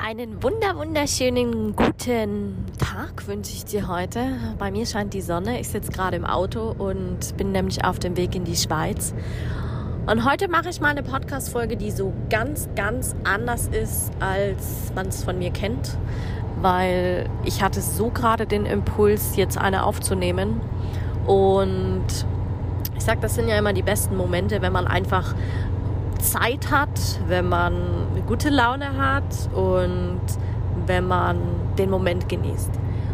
Einen wunder wunderschönen guten Tag wünsche ich dir heute. Bei mir scheint die Sonne. Ich sitze gerade im Auto und bin nämlich auf dem Weg in die Schweiz. Und heute mache ich mal eine Podcast-Folge, die so ganz, ganz anders ist, als man es von mir kennt. Weil ich hatte so gerade den Impuls, jetzt eine aufzunehmen. Und ich sage, das sind ja immer die besten Momente, wenn man einfach Zeit hat, wenn man eine gute Laune hat und wenn man den Moment genießt.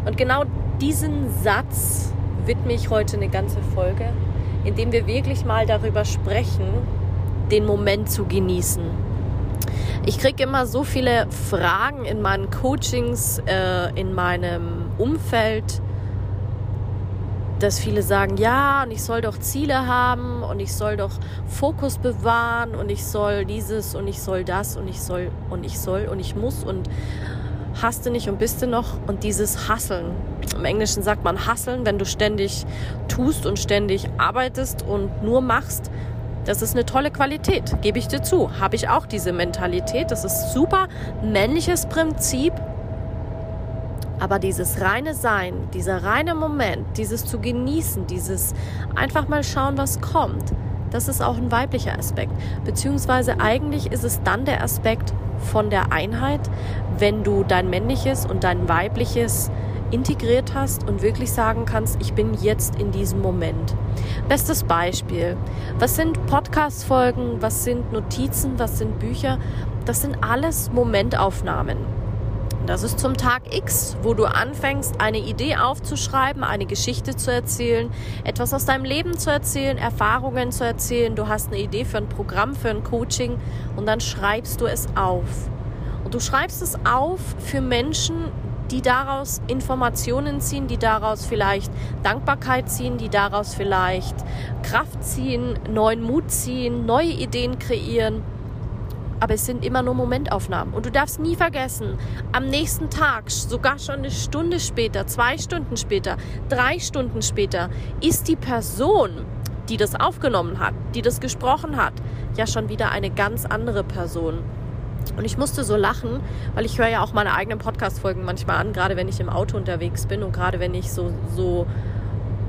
Und genau diesen Satz widme ich heute eine ganze Folge, indem wir wirklich mal darüber sprechen, den Moment zu genießen. Ich kriege immer so viele Fragen in meinen Coachings, äh, in meinem Umfeld, dass viele sagen, ja, und ich soll doch Ziele haben und ich soll doch Fokus bewahren und ich soll dieses und ich soll das und ich soll und ich soll und ich muss und hast du nicht und bist du noch und dieses Hasseln. Im Englischen sagt man Hasseln, wenn du ständig tust und ständig arbeitest und nur machst. Das ist eine tolle Qualität, gebe ich dir zu. Habe ich auch diese Mentalität. Das ist super männliches Prinzip, aber dieses reine Sein, dieser reine Moment, dieses zu genießen, dieses einfach mal schauen, was kommt, das ist auch ein weiblicher Aspekt. Beziehungsweise eigentlich ist es dann der Aspekt von der Einheit, wenn du dein männliches und dein weibliches integriert hast und wirklich sagen kannst, ich bin jetzt in diesem Moment. Bestes Beispiel. Was sind Podcast-Folgen? Was sind Notizen? Was sind Bücher? Das sind alles Momentaufnahmen. Das ist zum Tag X, wo du anfängst, eine Idee aufzuschreiben, eine Geschichte zu erzählen, etwas aus deinem Leben zu erzählen, Erfahrungen zu erzählen. Du hast eine Idee für ein Programm, für ein Coaching und dann schreibst du es auf. Und du schreibst es auf für Menschen, die daraus Informationen ziehen, die daraus vielleicht Dankbarkeit ziehen, die daraus vielleicht Kraft ziehen, neuen Mut ziehen, neue Ideen kreieren aber es sind immer nur Momentaufnahmen. Und du darfst nie vergessen, am nächsten Tag, sogar schon eine Stunde später, zwei Stunden später, drei Stunden später, ist die Person, die das aufgenommen hat, die das gesprochen hat, ja schon wieder eine ganz andere Person. Und ich musste so lachen, weil ich höre ja auch meine eigenen Podcast-Folgen manchmal an, gerade wenn ich im Auto unterwegs bin und gerade wenn ich so, so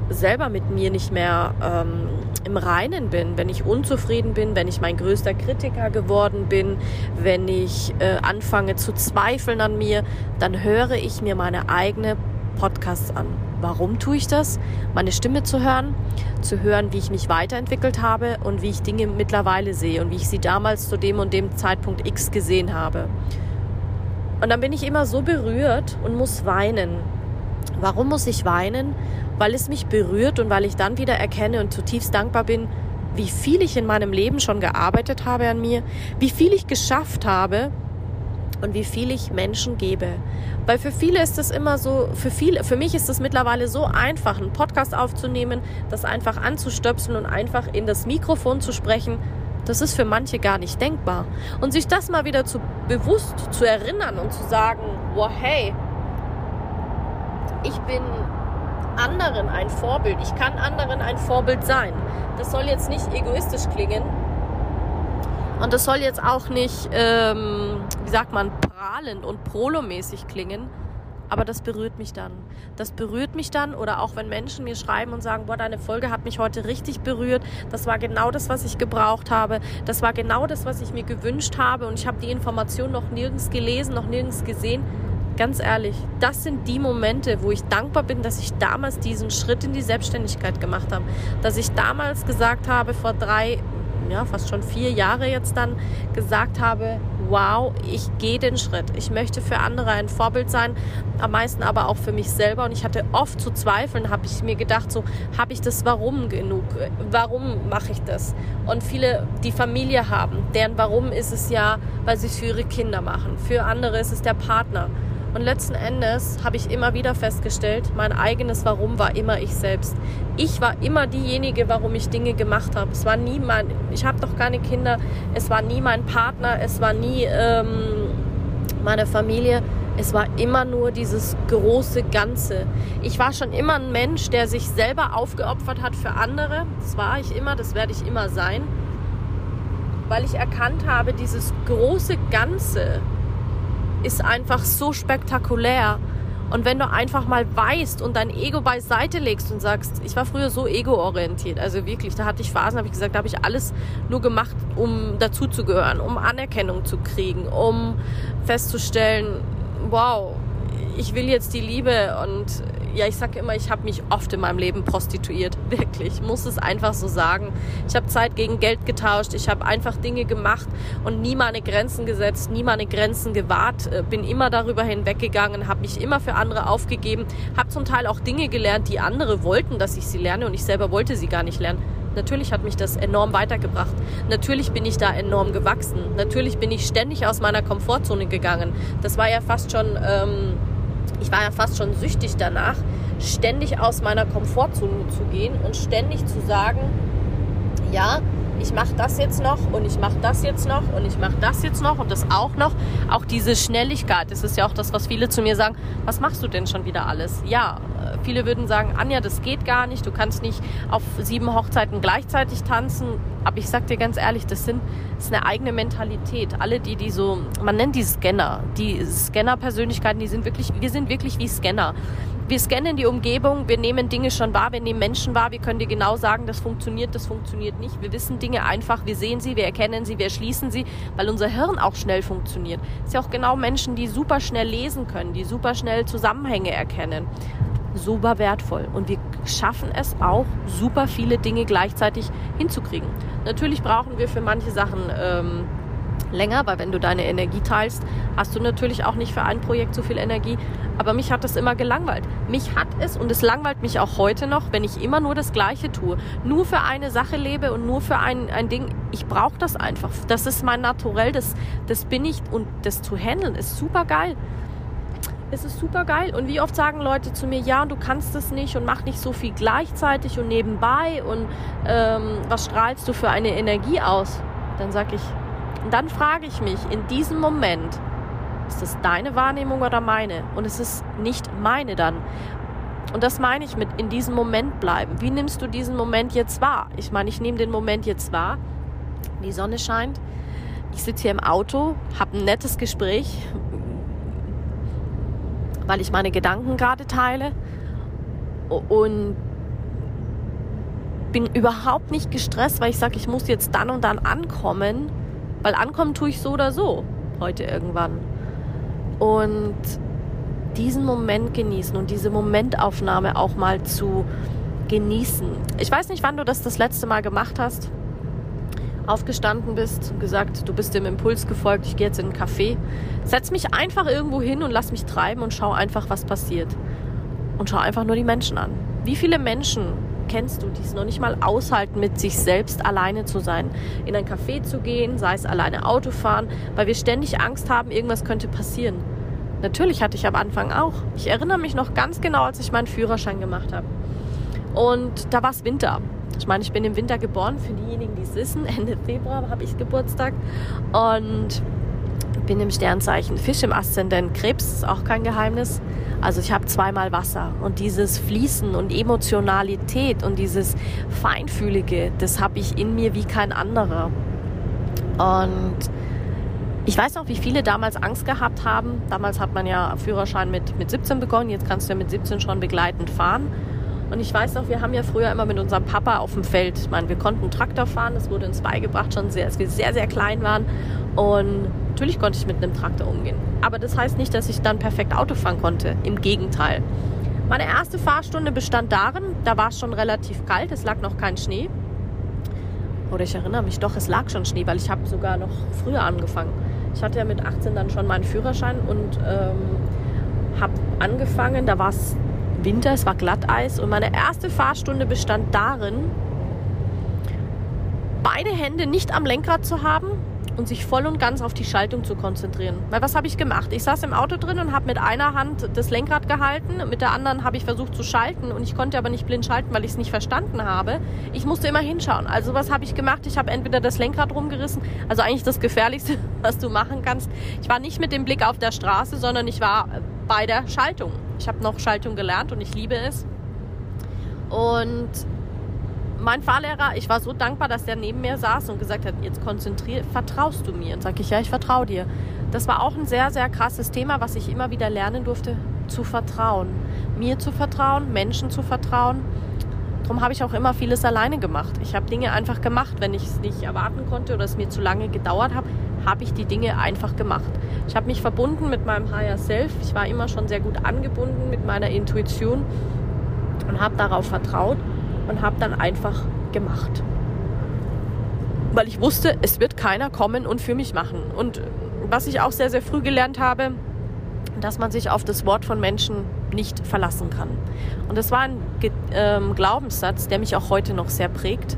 selber mit mir nicht mehr ähm, im Reinen bin, wenn ich unzufrieden bin, wenn ich mein größter Kritiker geworden bin, wenn ich äh, anfange zu zweifeln an mir, dann höre ich mir meine eigene Podcasts an. Warum tue ich das? Meine Stimme zu hören, zu hören, wie ich mich weiterentwickelt habe und wie ich Dinge mittlerweile sehe und wie ich sie damals zu dem und dem Zeitpunkt X gesehen habe. Und dann bin ich immer so berührt und muss weinen. Warum muss ich weinen? Weil es mich berührt und weil ich dann wieder erkenne und zutiefst dankbar bin, wie viel ich in meinem Leben schon gearbeitet habe an mir, wie viel ich geschafft habe und wie viel ich Menschen gebe. Weil für viele ist es immer so, für viele, für mich ist es mittlerweile so einfach, einen Podcast aufzunehmen, das einfach anzustöpseln und einfach in das Mikrofon zu sprechen. Das ist für manche gar nicht denkbar. Und sich das mal wieder zu bewusst zu erinnern und zu sagen, wow, hey, ich bin anderen ein Vorbild. Ich kann anderen ein Vorbild sein. Das soll jetzt nicht egoistisch klingen. Und das soll jetzt auch nicht, ähm, wie sagt man, prahlend und prolomäßig klingen. Aber das berührt mich dann. Das berührt mich dann oder auch wenn Menschen mir schreiben und sagen, boah, deine Folge hat mich heute richtig berührt. Das war genau das, was ich gebraucht habe. Das war genau das, was ich mir gewünscht habe. Und ich habe die Information noch nirgends gelesen, noch nirgends gesehen Ganz ehrlich, das sind die Momente, wo ich dankbar bin, dass ich damals diesen Schritt in die Selbstständigkeit gemacht habe. Dass ich damals gesagt habe, vor drei, ja, fast schon vier Jahre jetzt dann, gesagt habe, wow, ich gehe den Schritt. Ich möchte für andere ein Vorbild sein, am meisten aber auch für mich selber. Und ich hatte oft zu zweifeln, habe ich mir gedacht, so, habe ich das Warum genug? Warum mache ich das? Und viele, die Familie haben, deren Warum ist es ja, weil sie es für ihre Kinder machen. Für andere ist es der Partner. Und letzten Endes habe ich immer wieder festgestellt, mein eigenes Warum war immer ich selbst. Ich war immer diejenige, warum ich Dinge gemacht habe. Es war nie mein, ich habe doch keine Kinder, es war nie mein Partner, es war nie ähm, meine Familie. Es war immer nur dieses große Ganze. Ich war schon immer ein Mensch, der sich selber aufgeopfert hat für andere. Das war ich immer, das werde ich immer sein. Weil ich erkannt habe, dieses große Ganze, ist einfach so spektakulär. Und wenn du einfach mal weißt und dein Ego beiseite legst und sagst, ich war früher so ego-orientiert, also wirklich, da hatte ich Phasen, habe ich gesagt, da habe ich alles nur gemacht, um dazuzugehören, um Anerkennung zu kriegen, um festzustellen, wow, ich will jetzt die Liebe und ja, ich sage immer, ich habe mich oft in meinem Leben prostituiert. Wirklich, ich muss es einfach so sagen. Ich habe Zeit gegen Geld getauscht. Ich habe einfach Dinge gemacht und nie meine Grenzen gesetzt, nie meine Grenzen gewahrt. Äh, bin immer darüber hinweggegangen, habe mich immer für andere aufgegeben. Habe zum Teil auch Dinge gelernt, die andere wollten, dass ich sie lerne und ich selber wollte sie gar nicht lernen. Natürlich hat mich das enorm weitergebracht. Natürlich bin ich da enorm gewachsen. Natürlich bin ich ständig aus meiner Komfortzone gegangen. Das war ja fast schon... Ähm, ich war ja fast schon süchtig danach, ständig aus meiner Komfortzone zu gehen und ständig zu sagen, ja, ich mache das jetzt noch und ich mache das jetzt noch und ich mache das jetzt noch und das auch noch. Auch diese Schnelligkeit, das ist ja auch das, was viele zu mir sagen, was machst du denn schon wieder alles? Ja, äh, viele würden sagen, Anja, das geht gar nicht, du kannst nicht auf sieben Hochzeiten gleichzeitig tanzen. Aber ich sag dir ganz ehrlich, das, sind, das ist eine eigene Mentalität. Alle, die, die so, man nennt die Scanner, die Scanner-Persönlichkeiten, die sind wirklich, wir sind wirklich wie Scanner wir scannen die Umgebung, wir nehmen Dinge schon wahr, wir nehmen Menschen wahr, wir können dir genau sagen, das funktioniert, das funktioniert nicht. Wir wissen Dinge einfach, wir sehen sie, wir erkennen sie, wir erschließen sie, weil unser Hirn auch schnell funktioniert. Es sind ja auch genau Menschen, die super schnell lesen können, die super schnell Zusammenhänge erkennen. Super wertvoll. Und wir schaffen es auch, super viele Dinge gleichzeitig hinzukriegen. Natürlich brauchen wir für manche Sachen ähm, länger, weil wenn du deine Energie teilst, hast du natürlich auch nicht für ein Projekt so viel Energie. Aber mich hat das immer gelangweilt. Mich hat es und es langweilt mich auch heute noch, wenn ich immer nur das Gleiche tue. Nur für eine Sache lebe und nur für ein, ein Ding. Ich brauche das einfach. Das ist mein Naturell, das, das bin ich und das zu handeln ist super geil. Es ist super geil. Und wie oft sagen Leute zu mir, ja, du kannst es nicht und mach nicht so viel gleichzeitig und nebenbei und ähm, was strahlst du für eine Energie aus? Dann sage ich, und dann frage ich mich in diesem Moment, ist das deine Wahrnehmung oder meine? Und es ist nicht meine dann. Und das meine ich mit in diesem Moment bleiben. Wie nimmst du diesen Moment jetzt wahr? Ich meine, ich nehme den Moment jetzt wahr. Die Sonne scheint. Ich sitze hier im Auto, habe ein nettes Gespräch, weil ich meine Gedanken gerade teile und bin überhaupt nicht gestresst, weil ich sage, ich muss jetzt dann und dann ankommen weil ankommen tue ich so oder so heute irgendwann. Und diesen Moment genießen und diese Momentaufnahme auch mal zu genießen. Ich weiß nicht, wann du das das letzte Mal gemacht hast. Aufgestanden bist und gesagt, du bist dem Impuls gefolgt, ich gehe jetzt in einen Café. Setz mich einfach irgendwo hin und lass mich treiben und schau einfach, was passiert. Und schau einfach nur die Menschen an. Wie viele Menschen kennst du, die es noch nicht mal aushalten, mit sich selbst alleine zu sein. In ein Café zu gehen, sei es alleine Auto fahren, weil wir ständig Angst haben, irgendwas könnte passieren. Natürlich hatte ich am Anfang auch. Ich erinnere mich noch ganz genau, als ich meinen Führerschein gemacht habe. Und da war es Winter. Ich meine, ich bin im Winter geboren, für diejenigen, die es wissen. Ende Februar habe ich Geburtstag. Und bin im Sternzeichen Fisch im Aszendent Krebs, ist auch kein Geheimnis. Also ich habe zweimal Wasser und dieses Fließen und Emotionalität und dieses Feinfühlige, das habe ich in mir wie kein anderer. Und ich weiß noch, wie viele damals Angst gehabt haben. Damals hat man ja Führerschein mit, mit 17 begonnen, jetzt kannst du ja mit 17 schon begleitend fahren. Und ich weiß noch, wir haben ja früher immer mit unserem Papa auf dem Feld, ich meine, wir konnten Traktor fahren, das wurde uns beigebracht, schon sehr, als wir sehr, sehr klein waren. Und natürlich konnte ich mit einem Traktor umgehen. Aber das heißt nicht, dass ich dann perfekt Auto fahren konnte. Im Gegenteil. Meine erste Fahrstunde bestand darin, da war es schon relativ kalt, es lag noch kein Schnee. Oder ich erinnere mich doch, es lag schon Schnee, weil ich habe sogar noch früher angefangen. Ich hatte ja mit 18 dann schon meinen Führerschein und ähm, habe angefangen, da war es Winter, es war Glatteis und meine erste Fahrstunde bestand darin, beide Hände nicht am Lenkrad zu haben und sich voll und ganz auf die Schaltung zu konzentrieren. Weil was habe ich gemacht? Ich saß im Auto drin und habe mit einer Hand das Lenkrad gehalten, mit der anderen habe ich versucht zu schalten und ich konnte aber nicht blind schalten, weil ich es nicht verstanden habe. Ich musste immer hinschauen. Also was habe ich gemacht? Ich habe entweder das Lenkrad rumgerissen, also eigentlich das Gefährlichste, was du machen kannst. Ich war nicht mit dem Blick auf der Straße, sondern ich war bei der Schaltung. Ich habe noch Schaltung gelernt und ich liebe es. Und mein Fahrlehrer, ich war so dankbar, dass der neben mir saß und gesagt hat, jetzt konzentrier, vertraust du mir? Und sage ich, ja, ich vertraue dir. Das war auch ein sehr, sehr krasses Thema, was ich immer wieder lernen durfte, zu vertrauen. Mir zu vertrauen, Menschen zu vertrauen. Darum habe ich auch immer vieles alleine gemacht. Ich habe Dinge einfach gemacht. Wenn ich es nicht erwarten konnte oder es mir zu lange gedauert hat, habe ich die Dinge einfach gemacht. Ich habe mich verbunden mit meinem Higher Self. Ich war immer schon sehr gut angebunden mit meiner Intuition und habe darauf vertraut und habe dann einfach gemacht. Weil ich wusste, es wird keiner kommen und für mich machen. Und was ich auch sehr, sehr früh gelernt habe, dass man sich auf das Wort von Menschen nicht verlassen kann. Und das war ein ähm, Glaubenssatz, der mich auch heute noch sehr prägt,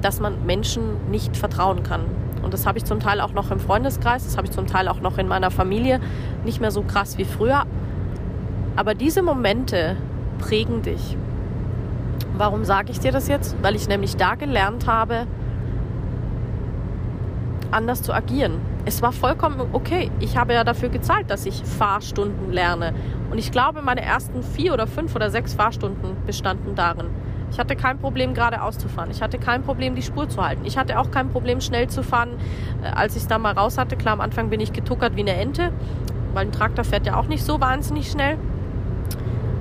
dass man Menschen nicht vertrauen kann. Und das habe ich zum Teil auch noch im Freundeskreis, das habe ich zum Teil auch noch in meiner Familie, nicht mehr so krass wie früher. Aber diese Momente prägen dich. Warum sage ich dir das jetzt? Weil ich nämlich da gelernt habe, anders zu agieren. Es war vollkommen okay. Ich habe ja dafür gezahlt, dass ich Fahrstunden lerne. Und ich glaube, meine ersten vier oder fünf oder sechs Fahrstunden bestanden darin. Ich hatte kein Problem, geradeaus zu fahren. Ich hatte kein Problem, die Spur zu halten. Ich hatte auch kein Problem, schnell zu fahren, äh, als ich es da mal raus hatte. Klar, am Anfang bin ich getuckert wie eine Ente, weil ein Traktor fährt ja auch nicht so wahnsinnig schnell.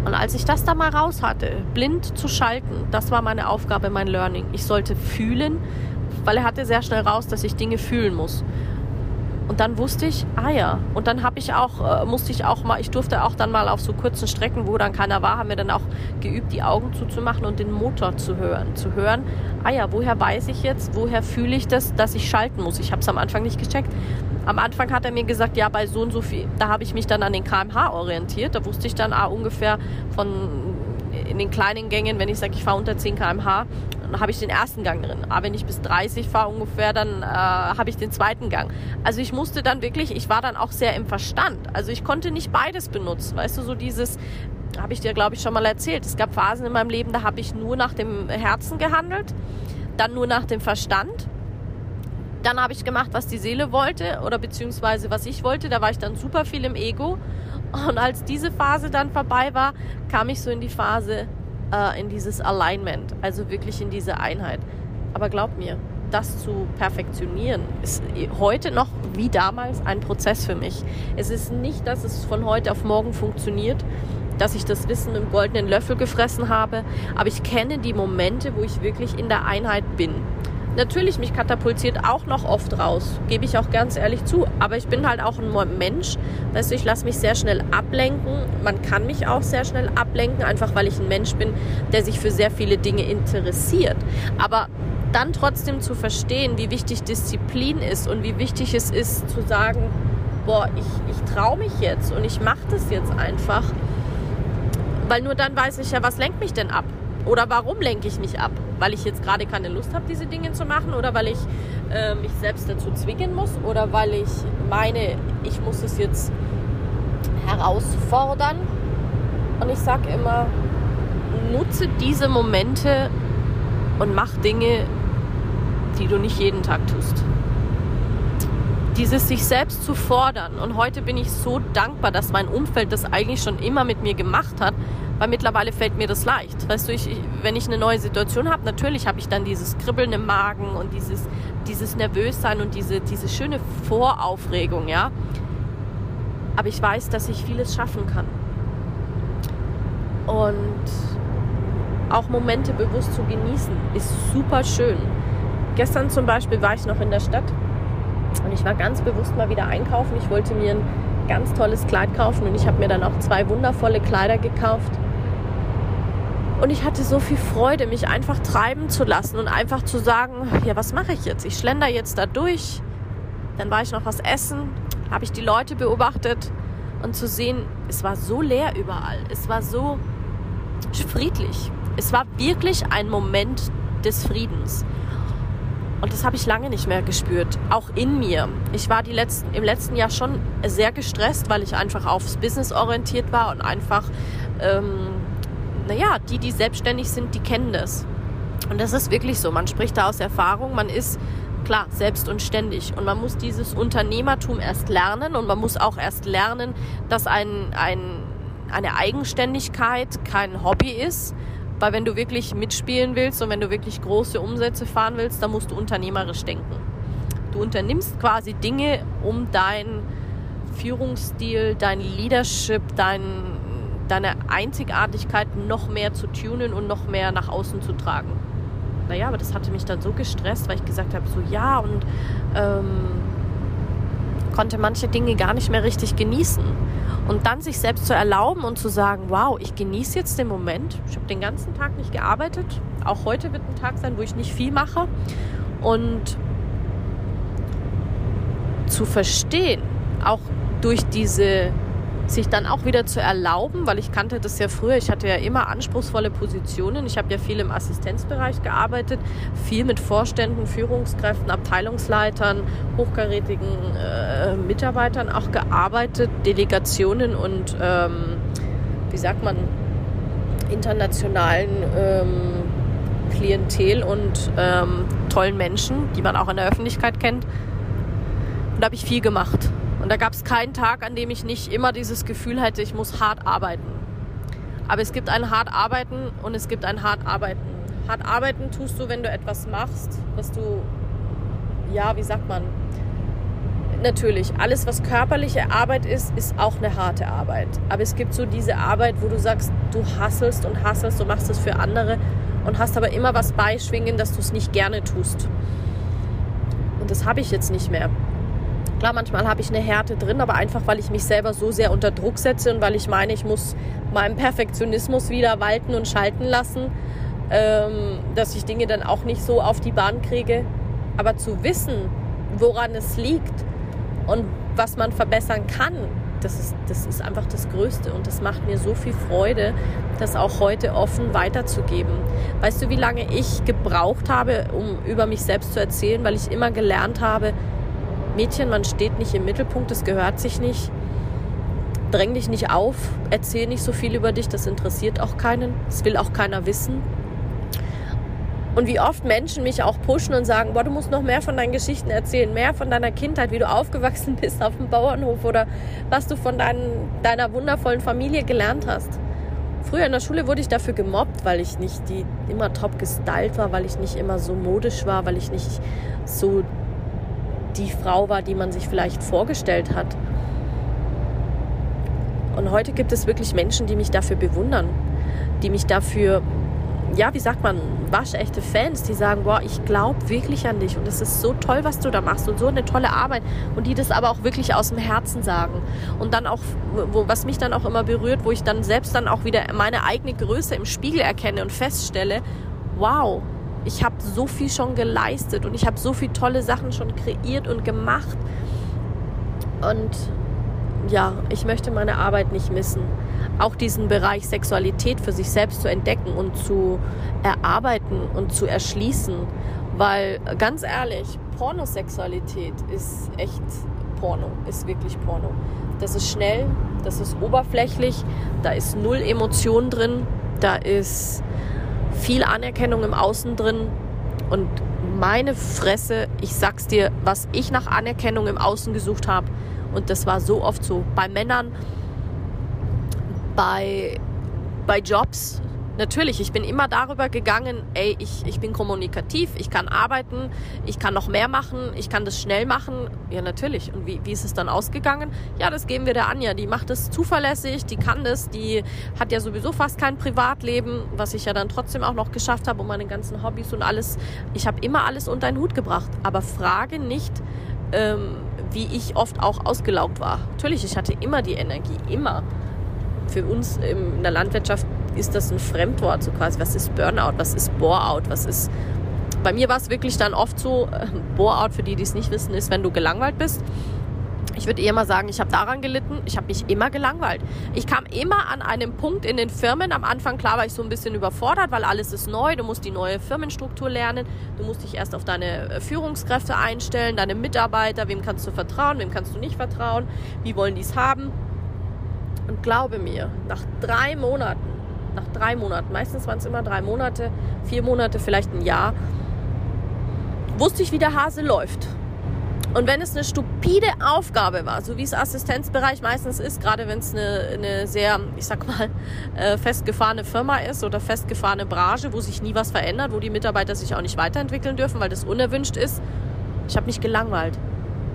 Und als ich das da mal raus hatte, blind zu schalten, das war meine Aufgabe, mein Learning. Ich sollte fühlen, weil er hatte sehr schnell raus, dass ich Dinge fühlen muss. Und dann wusste ich, ah ja, und dann habe ich auch, äh, musste ich auch mal, ich durfte auch dann mal auf so kurzen Strecken, wo dann keiner war, haben wir dann auch geübt, die Augen zuzumachen und den Motor zu hören. Zu hören, ah ja, woher weiß ich jetzt, woher fühle ich das, dass ich schalten muss? Ich habe es am Anfang nicht gecheckt. Am Anfang hat er mir gesagt, ja, bei so und so viel, da habe ich mich dann an den kmh orientiert. Da wusste ich dann ah, ungefähr von in den kleinen Gängen, wenn ich sage, ich fahre unter 10 km/h, habe ich den ersten Gang drin. Aber wenn ich bis 30 fahre ungefähr, dann äh, habe ich den zweiten Gang. Also ich musste dann wirklich, ich war dann auch sehr im Verstand. Also ich konnte nicht beides benutzen. Weißt du, so dieses, habe ich dir, glaube ich, schon mal erzählt. Es gab Phasen in meinem Leben, da habe ich nur nach dem Herzen gehandelt, dann nur nach dem Verstand dann habe ich gemacht, was die Seele wollte oder beziehungsweise was ich wollte. Da war ich dann super viel im Ego. Und als diese Phase dann vorbei war, kam ich so in die Phase, äh, in dieses Alignment, also wirklich in diese Einheit. Aber glaub mir, das zu perfektionieren, ist heute noch wie damals ein Prozess für mich. Es ist nicht, dass es von heute auf morgen funktioniert, dass ich das Wissen im goldenen Löffel gefressen habe, aber ich kenne die Momente, wo ich wirklich in der Einheit bin natürlich mich katapultiert auch noch oft raus, gebe ich auch ganz ehrlich zu. Aber ich bin halt auch ein Mensch, weißt du, ich lasse mich sehr schnell ablenken. Man kann mich auch sehr schnell ablenken, einfach weil ich ein Mensch bin, der sich für sehr viele Dinge interessiert. Aber dann trotzdem zu verstehen, wie wichtig Disziplin ist und wie wichtig es ist zu sagen, boah, ich, ich traue mich jetzt und ich mache das jetzt einfach. Weil nur dann weiß ich ja, was lenkt mich denn ab? Oder warum lenke ich mich ab? Weil ich jetzt gerade keine Lust habe, diese Dinge zu machen? Oder weil ich äh, mich selbst dazu zwingen muss? Oder weil ich meine, ich muss es jetzt herausfordern? Und ich sage immer, nutze diese Momente und mach Dinge, die du nicht jeden Tag tust. Dieses sich selbst zu fordern. Und heute bin ich so dankbar, dass mein Umfeld das eigentlich schon immer mit mir gemacht hat, weil mittlerweile fällt mir das leicht. Weißt du, ich, wenn ich eine neue Situation habe, natürlich habe ich dann dieses Kribbeln im Magen und dieses, dieses Nervössein und diese, diese schöne Voraufregung, ja. Aber ich weiß, dass ich vieles schaffen kann. Und auch Momente bewusst zu genießen, ist super schön. Gestern zum Beispiel war ich noch in der Stadt und ich war ganz bewusst mal wieder einkaufen. Ich wollte mir ein ganz tolles Kleid kaufen und ich habe mir dann auch zwei wundervolle Kleider gekauft. Und ich hatte so viel Freude, mich einfach treiben zu lassen und einfach zu sagen, ja, was mache ich jetzt? Ich schlender jetzt da durch. Dann war ich noch was essen, habe ich die Leute beobachtet und zu sehen, es war so leer überall. Es war so friedlich. Es war wirklich ein Moment des Friedens. Und das habe ich lange nicht mehr gespürt, auch in mir. Ich war die letzten, im letzten Jahr schon sehr gestresst, weil ich einfach aufs Business orientiert war und einfach, ähm, naja, die, die selbstständig sind, die kennen das. Und das ist wirklich so. Man spricht da aus Erfahrung. Man ist klar selbst und ständig. Und man muss dieses Unternehmertum erst lernen und man muss auch erst lernen, dass ein, ein, eine Eigenständigkeit kein Hobby ist, weil wenn du wirklich mitspielen willst und wenn du wirklich große Umsätze fahren willst, dann musst du unternehmerisch denken. Du unternimmst quasi Dinge, um deinen Führungsstil, dein Leadership, dein, deine Einzigartigkeit noch mehr zu tunen und noch mehr nach außen zu tragen. Naja, aber das hatte mich dann so gestresst, weil ich gesagt habe, so ja und ähm, konnte manche Dinge gar nicht mehr richtig genießen. Und dann sich selbst zu erlauben und zu sagen, wow, ich genieße jetzt den Moment. Ich habe den ganzen Tag nicht gearbeitet. Auch heute wird ein Tag sein, wo ich nicht viel mache. Und zu verstehen, auch durch diese sich dann auch wieder zu erlauben, weil ich kannte das ja früher, ich hatte ja immer anspruchsvolle Positionen. Ich habe ja viel im Assistenzbereich gearbeitet, viel mit Vorständen, Führungskräften, Abteilungsleitern, hochkarätigen äh, Mitarbeitern auch gearbeitet, Delegationen und ähm, wie sagt man, internationalen ähm, Klientel und ähm, tollen Menschen, die man auch in der Öffentlichkeit kennt. Und da habe ich viel gemacht. Und da gab es keinen Tag, an dem ich nicht immer dieses Gefühl hatte, ich muss hart arbeiten. Aber es gibt ein hart arbeiten und es gibt ein hart arbeiten. Hart arbeiten tust du, wenn du etwas machst, was du, ja, wie sagt man, natürlich, alles, was körperliche Arbeit ist, ist auch eine harte Arbeit. Aber es gibt so diese Arbeit, wo du sagst, du hasselst und hasselst, du machst es für andere und hast aber immer was beischwingen, dass du es nicht gerne tust. Und das habe ich jetzt nicht mehr. Klar, manchmal habe ich eine Härte drin, aber einfach, weil ich mich selber so sehr unter Druck setze und weil ich meine, ich muss meinem Perfektionismus wieder walten und schalten lassen, ähm, dass ich Dinge dann auch nicht so auf die Bahn kriege. Aber zu wissen, woran es liegt und was man verbessern kann, das ist, das ist einfach das Größte und das macht mir so viel Freude, das auch heute offen weiterzugeben. Weißt du, wie lange ich gebraucht habe, um über mich selbst zu erzählen, weil ich immer gelernt habe, Mädchen, man steht nicht im Mittelpunkt, es gehört sich nicht. Dräng dich nicht auf, erzähl nicht so viel über dich, das interessiert auch keinen, das will auch keiner wissen. Und wie oft Menschen mich auch pushen und sagen, boah, du musst noch mehr von deinen Geschichten erzählen, mehr von deiner Kindheit, wie du aufgewachsen bist auf dem Bauernhof oder was du von dein, deiner wundervollen Familie gelernt hast. Früher in der Schule wurde ich dafür gemobbt, weil ich nicht die immer top gestylt war, weil ich nicht immer so modisch war, weil ich nicht so die Frau war, die man sich vielleicht vorgestellt hat. Und heute gibt es wirklich Menschen, die mich dafür bewundern, die mich dafür, ja, wie sagt man, waschechte Fans, die sagen, boah, ich glaube wirklich an dich und es ist so toll, was du da machst und so eine tolle Arbeit und die das aber auch wirklich aus dem Herzen sagen. Und dann auch, wo, was mich dann auch immer berührt, wo ich dann selbst dann auch wieder meine eigene Größe im Spiegel erkenne und feststelle, wow, ich habe so viel schon geleistet und ich habe so viele tolle Sachen schon kreiert und gemacht. Und ja, ich möchte meine Arbeit nicht missen. Auch diesen Bereich Sexualität für sich selbst zu entdecken und zu erarbeiten und zu erschließen. Weil ganz ehrlich, Pornosexualität ist echt Porno, ist wirklich Porno. Das ist schnell, das ist oberflächlich, da ist null Emotion drin, da ist viel Anerkennung im Außen drin. Und meine Fresse, ich sag's dir, was ich nach Anerkennung im Außen gesucht habe und das war so oft so. Bei Männern, bei, bei Jobs, natürlich, ich bin immer darüber gegangen, ey, ich, ich bin kommunikativ, ich kann arbeiten, ich kann noch mehr machen, ich kann das schnell machen. Ja, natürlich. Und wie, wie ist es dann ausgegangen? Ja, das geben wir der Anja. Die macht es zuverlässig, die kann das, die hat ja sowieso fast kein Privatleben, was ich ja dann trotzdem auch noch geschafft habe, um meine ganzen Hobbys und alles. Ich habe immer alles unter einen Hut gebracht. Aber frage nicht, ähm, wie ich oft auch ausgelaugt war. Natürlich, ich hatte immer die Energie, immer. Für uns in der Landwirtschaft ist das ein Fremdwort, so quasi. Was ist Burnout? Was ist Boreout? Was ist. Bei mir war es wirklich dann oft so, äh, Boreout, für die, die es nicht wissen, ist, wenn du gelangweilt bist. ich würde eher mal sagen, ich habe daran gelitten, ich habe mich immer gelangweilt. Ich kam immer an einem Punkt in den Firmen, am Anfang klar war ich so ein bisschen überfordert, weil alles ist neu, du musst die neue Firmenstruktur lernen, du musst dich erst auf deine äh, Führungskräfte einstellen, deine Mitarbeiter, wem kannst du vertrauen, wem kannst du nicht vertrauen, wie wollen die es haben. Und glaube mir, nach drei Monaten, nach drei Monaten, meistens waren es immer drei Monate, vier Monate, vielleicht ein Jahr, wusste ich, wie der Hase läuft. Und wenn es eine stupide Aufgabe war, so wie es Assistenzbereich meistens ist, gerade wenn es eine, eine sehr, ich sag mal, äh, festgefahrene Firma ist oder festgefahrene Branche, wo sich nie was verändert, wo die Mitarbeiter sich auch nicht weiterentwickeln dürfen, weil das unerwünscht ist, ich habe mich gelangweilt.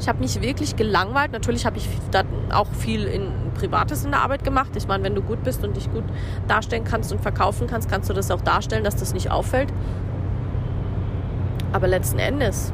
Ich habe mich wirklich gelangweilt. Natürlich habe ich dann auch viel in Privates in der Arbeit gemacht. Ich meine, wenn du gut bist und dich gut darstellen kannst und verkaufen kannst, kannst du das auch darstellen, dass das nicht auffällt. Aber letzten Endes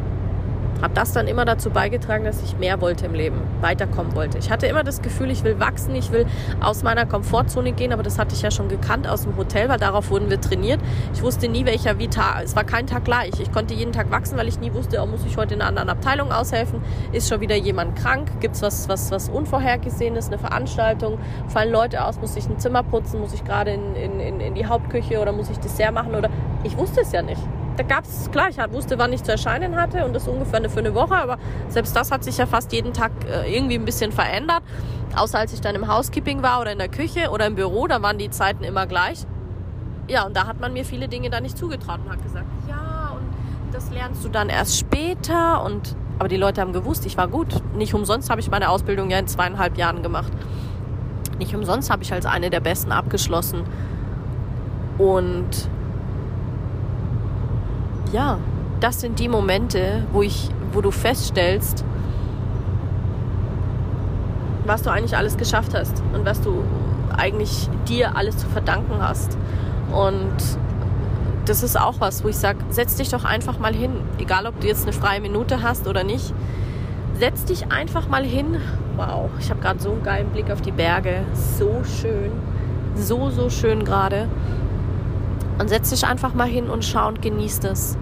hat das dann immer dazu beigetragen, dass ich mehr wollte im Leben, weiterkommen wollte. Ich hatte immer das Gefühl, ich will wachsen, ich will aus meiner Komfortzone gehen, aber das hatte ich ja schon gekannt aus dem Hotel, weil darauf wurden wir trainiert. Ich wusste nie, welcher wie Tag, es war kein Tag gleich. Ich konnte jeden Tag wachsen, weil ich nie wusste, oh, muss ich heute in einer anderen Abteilung aushelfen? Ist schon wieder jemand krank? Gibt es was, was, was Unvorhergesehenes, eine Veranstaltung? Fallen Leute aus? Muss ich ein Zimmer putzen? Muss ich gerade in, in, in die Hauptküche oder muss ich Dessert machen? Oder ich wusste es ja nicht da gab es, klar, ich wusste, wann ich zu erscheinen hatte und das ungefähr für eine Woche, aber selbst das hat sich ja fast jeden Tag äh, irgendwie ein bisschen verändert. Außer als ich dann im Housekeeping war oder in der Küche oder im Büro, da waren die Zeiten immer gleich. Ja, und da hat man mir viele Dinge da nicht zugetraut und hat gesagt, ja, und das lernst du dann erst später und aber die Leute haben gewusst, ich war gut. Nicht umsonst habe ich meine Ausbildung ja in zweieinhalb Jahren gemacht. Nicht umsonst habe ich als eine der besten abgeschlossen. Und ja, das sind die Momente, wo ich, wo du feststellst, was du eigentlich alles geschafft hast und was du eigentlich dir alles zu verdanken hast. Und das ist auch was, wo ich sage, setz dich doch einfach mal hin. Egal, ob du jetzt eine freie Minute hast oder nicht. Setz dich einfach mal hin. Wow, ich habe gerade so einen geilen Blick auf die Berge. So schön. So, so schön gerade. Und setz dich einfach mal hin und schau und genieß das.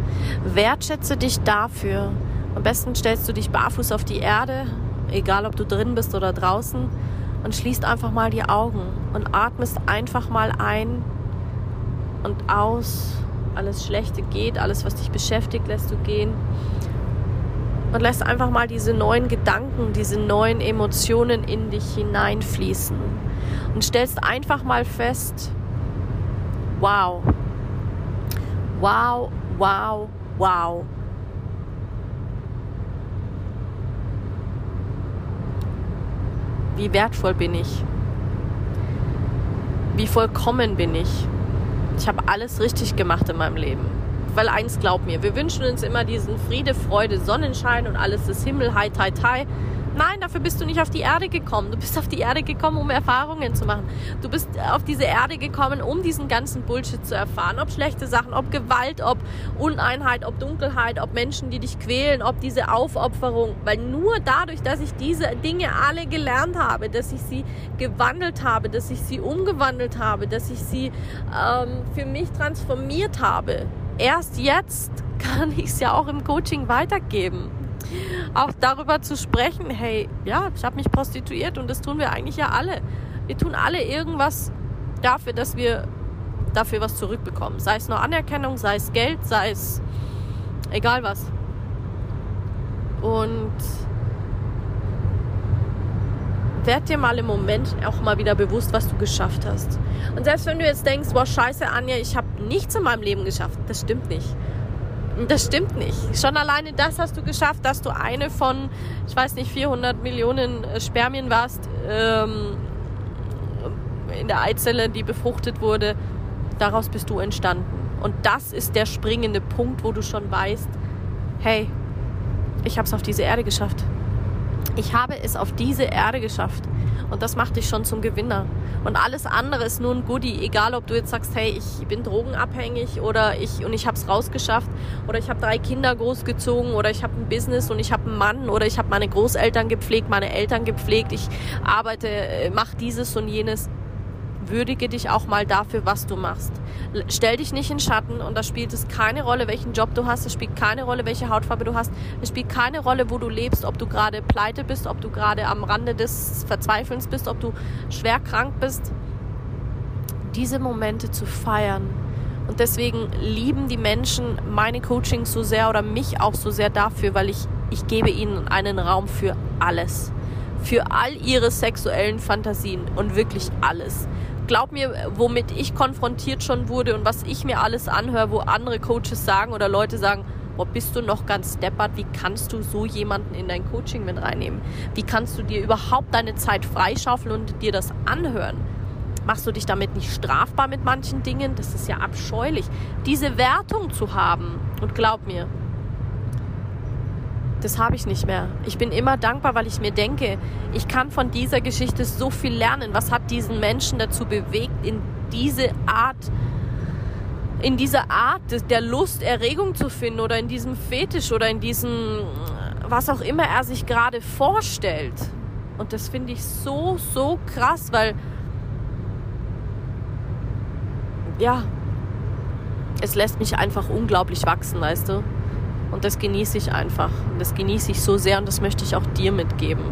Wertschätze dich dafür. Am besten stellst du dich barfuß auf die Erde, egal ob du drin bist oder draußen, und schließt einfach mal die Augen und atmest einfach mal ein und aus. Alles Schlechte geht, alles, was dich beschäftigt, lässt du gehen. Und lässt einfach mal diese neuen Gedanken, diese neuen Emotionen in dich hineinfließen. Und stellst einfach mal fest, wow, Wow, wow, wow. Wie wertvoll bin ich? Wie vollkommen bin ich? Ich habe alles richtig gemacht in meinem Leben. Weil eins glaub mir, wir wünschen uns immer diesen Friede, Freude, Sonnenschein und alles ist Himmel, hi, tai, tai. Nein, dafür bist du nicht auf die Erde gekommen. Du bist auf die Erde gekommen, um Erfahrungen zu machen. Du bist auf diese Erde gekommen, um diesen ganzen Bullshit zu erfahren. Ob schlechte Sachen, ob Gewalt, ob Uneinheit, ob Dunkelheit, ob Menschen, die dich quälen, ob diese Aufopferung. Weil nur dadurch, dass ich diese Dinge alle gelernt habe, dass ich sie gewandelt habe, dass ich sie umgewandelt habe, dass ich sie ähm, für mich transformiert habe, erst jetzt kann ich es ja auch im Coaching weitergeben auch darüber zu sprechen, hey, ja, ich habe mich prostituiert und das tun wir eigentlich ja alle. Wir tun alle irgendwas dafür, dass wir dafür was zurückbekommen. Sei es nur Anerkennung, sei es Geld, sei es egal was. Und werd dir mal im Moment auch mal wieder bewusst, was du geschafft hast. Und selbst wenn du jetzt denkst, boah, scheiße, Anja, ich habe nichts in meinem Leben geschafft, das stimmt nicht. Das stimmt nicht. Schon alleine das hast du geschafft, dass du eine von, ich weiß nicht, 400 Millionen äh, Spermien warst ähm, in der Eizelle, die befruchtet wurde. Daraus bist du entstanden. Und das ist der springende Punkt, wo du schon weißt, hey, ich habe es auf diese Erde geschafft. Ich habe es auf diese Erde geschafft. Und das macht dich schon zum Gewinner. Und alles andere ist nur ein Goodie. Egal, ob du jetzt sagst, hey, ich bin drogenabhängig oder ich und ich habe es rausgeschafft oder ich habe drei Kinder großgezogen oder ich habe ein Business und ich habe einen Mann oder ich habe meine Großeltern gepflegt, meine Eltern gepflegt, ich arbeite, äh, mache dieses und jenes. Würdige dich auch mal dafür, was du machst. Stell dich nicht in Schatten und da spielt es keine Rolle, welchen Job du hast, es spielt keine Rolle, welche Hautfarbe du hast, es spielt keine Rolle, wo du lebst, ob du gerade pleite bist, ob du gerade am Rande des Verzweifelns bist, ob du schwer krank bist. Diese Momente zu feiern. Und deswegen lieben die Menschen meine Coachings so sehr oder mich auch so sehr dafür, weil ich, ich gebe ihnen einen Raum für alles für all ihre sexuellen Fantasien und wirklich alles glaub mir, womit ich konfrontiert schon wurde und was ich mir alles anhöre, wo andere Coaches sagen oder Leute sagen, boah, bist du noch ganz deppert, wie kannst du so jemanden in dein Coaching mit reinnehmen? Wie kannst du dir überhaupt deine Zeit freischaufeln und dir das anhören? Machst du dich damit nicht strafbar mit manchen Dingen? Das ist ja abscheulich. Diese Wertung zu haben, und glaub mir, das habe ich nicht mehr. Ich bin immer dankbar, weil ich mir denke, ich kann von dieser Geschichte so viel lernen. Was hat diesen Menschen dazu bewegt, in diese Art, in dieser Art der Lust, Erregung zu finden oder in diesem Fetisch oder in diesem, was auch immer er sich gerade vorstellt. Und das finde ich so, so krass, weil, ja, es lässt mich einfach unglaublich wachsen, weißt du. Und das genieße ich einfach. Und das genieße ich so sehr und das möchte ich auch dir mitgeben.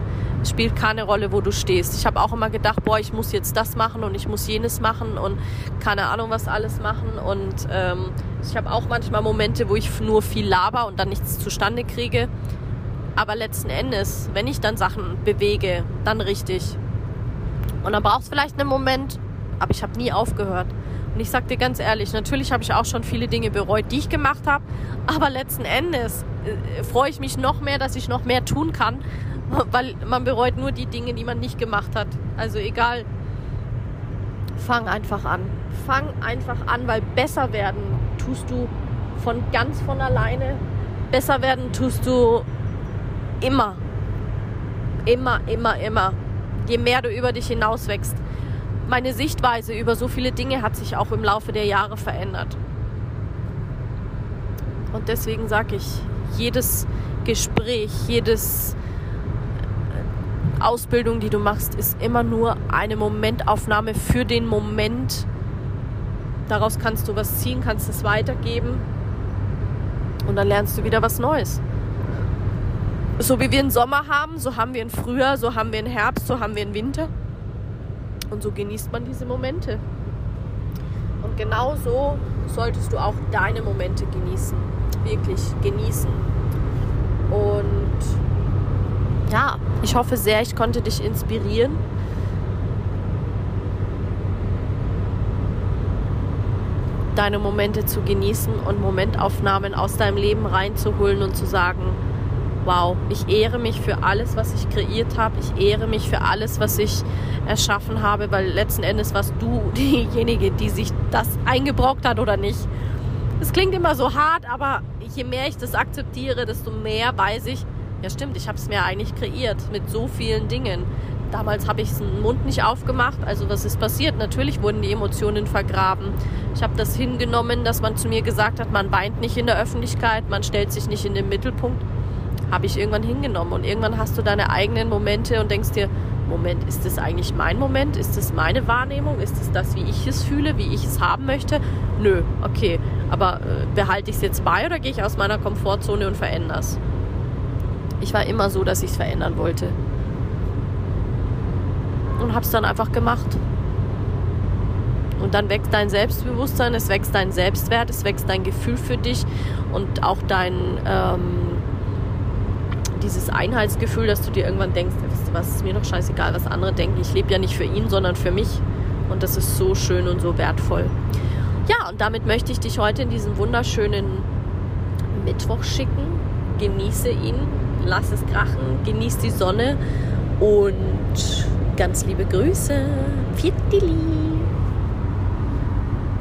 Es spielt keine Rolle, wo du stehst. Ich habe auch immer gedacht, boah, ich muss jetzt das machen und ich muss jenes machen und keine Ahnung, was alles machen. Und ähm, ich habe auch manchmal Momente, wo ich nur viel laber und dann nichts zustande kriege. Aber letzten Endes, wenn ich dann Sachen bewege, dann richtig. Und dann brauchst du vielleicht einen Moment, aber ich habe nie aufgehört. Und ich sag dir ganz ehrlich, natürlich habe ich auch schon viele Dinge bereut, die ich gemacht habe, aber letzten Endes äh, freue ich mich noch mehr, dass ich noch mehr tun kann, weil man bereut nur die Dinge, die man nicht gemacht hat. Also egal, fang einfach an. Fang einfach an, weil besser werden tust du von ganz von alleine. Besser werden tust du immer. Immer, immer, immer. Je mehr du über dich hinaus wächst meine Sichtweise über so viele Dinge hat sich auch im Laufe der Jahre verändert. Und deswegen sage ich, jedes Gespräch, jedes äh, Ausbildung, die du machst, ist immer nur eine Momentaufnahme für den Moment. Daraus kannst du was ziehen, kannst es weitergeben und dann lernst du wieder was Neues. So wie wir einen Sommer haben, so haben wir einen Frühjahr, so haben wir einen Herbst, so haben wir einen Winter. Und so genießt man diese Momente. Und genau so solltest du auch deine Momente genießen. Wirklich genießen. Und ja, ich hoffe sehr, ich konnte dich inspirieren. deine Momente zu genießen und Momentaufnahmen aus deinem Leben reinzuholen und zu sagen, wow, ich ehre mich für alles, was ich kreiert habe. Ich ehre mich für alles, was ich erschaffen habe, weil letzten Endes warst du diejenige, die sich das eingebrockt hat oder nicht. Es klingt immer so hart, aber je mehr ich das akzeptiere, desto mehr weiß ich, ja stimmt, ich habe es mir eigentlich kreiert mit so vielen Dingen. Damals habe ich den Mund nicht aufgemacht. Also was ist passiert? Natürlich wurden die Emotionen vergraben. Ich habe das hingenommen, dass man zu mir gesagt hat, man weint nicht in der Öffentlichkeit, man stellt sich nicht in den Mittelpunkt habe ich irgendwann hingenommen. Und irgendwann hast du deine eigenen Momente und denkst dir, Moment, ist das eigentlich mein Moment? Ist das meine Wahrnehmung? Ist es das, wie ich es fühle, wie ich es haben möchte? Nö, okay. Aber äh, behalte ich es jetzt bei oder gehe ich aus meiner Komfortzone und verändere es? Ich war immer so, dass ich es verändern wollte. Und habe es dann einfach gemacht. Und dann wächst dein Selbstbewusstsein, es wächst dein Selbstwert, es wächst dein Gefühl für dich und auch dein ähm, dieses Einheitsgefühl, dass du dir irgendwann denkst, wisst ihr was, ist mir doch scheißegal, was andere denken. Ich lebe ja nicht für ihn, sondern für mich. Und das ist so schön und so wertvoll. Ja, und damit möchte ich dich heute in diesen wunderschönen Mittwoch schicken. Genieße ihn, lass es krachen, genieß die Sonne und ganz liebe Grüße. Viert